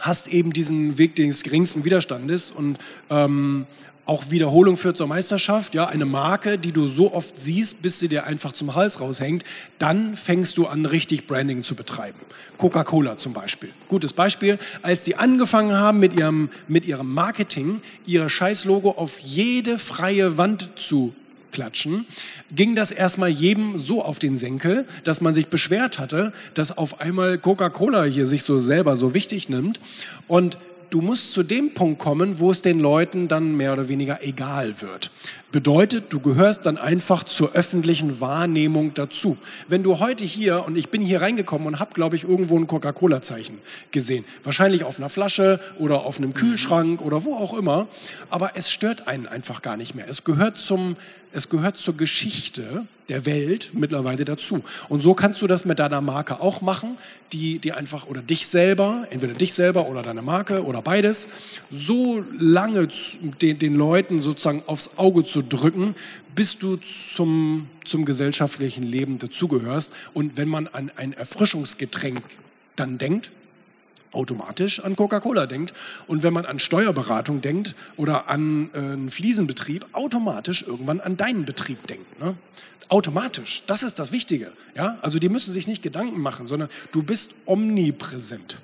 hast eben diesen Weg des geringsten Widerstandes und ähm, auch Wiederholung führt zur Meisterschaft, ja, eine Marke, die du so oft siehst, bis sie dir einfach zum Hals raushängt, dann fängst du an, richtig Branding zu betreiben. Coca-Cola zum Beispiel. Gutes Beispiel. Als die angefangen haben mit ihrem, mit ihrem Marketing, ihr Scheißlogo auf jede freie Wand zu klatschen, ging das erstmal jedem so auf den Senkel, dass man sich beschwert hatte, dass auf einmal Coca-Cola hier sich so selber so wichtig nimmt. Und du musst zu dem Punkt kommen, wo es den Leuten dann mehr oder weniger egal wird. Bedeutet, du gehörst dann einfach zur öffentlichen Wahrnehmung dazu. Wenn du heute hier, und ich bin hier reingekommen und habe, glaube ich, irgendwo ein Coca-Cola-Zeichen gesehen. Wahrscheinlich auf einer Flasche oder auf einem Kühlschrank oder wo auch immer. Aber es stört einen einfach gar nicht mehr. Es gehört zum, es gehört zur Geschichte der Welt mittlerweile dazu. Und so kannst du das mit deiner Marke auch machen, die, die einfach, oder dich selber, entweder dich selber oder deine Marke oder beides, so lange den, den Leuten sozusagen aufs Auge zu drücken, bis du zum, zum gesellschaftlichen Leben dazugehörst. Und wenn man an ein Erfrischungsgetränk dann denkt, automatisch an Coca-Cola denkt und wenn man an Steuerberatung denkt oder an äh, einen Fliesenbetrieb, automatisch irgendwann an deinen Betrieb denkt. Ne? Automatisch, das ist das Wichtige. Ja? Also die müssen sich nicht Gedanken machen, sondern du bist omnipräsent.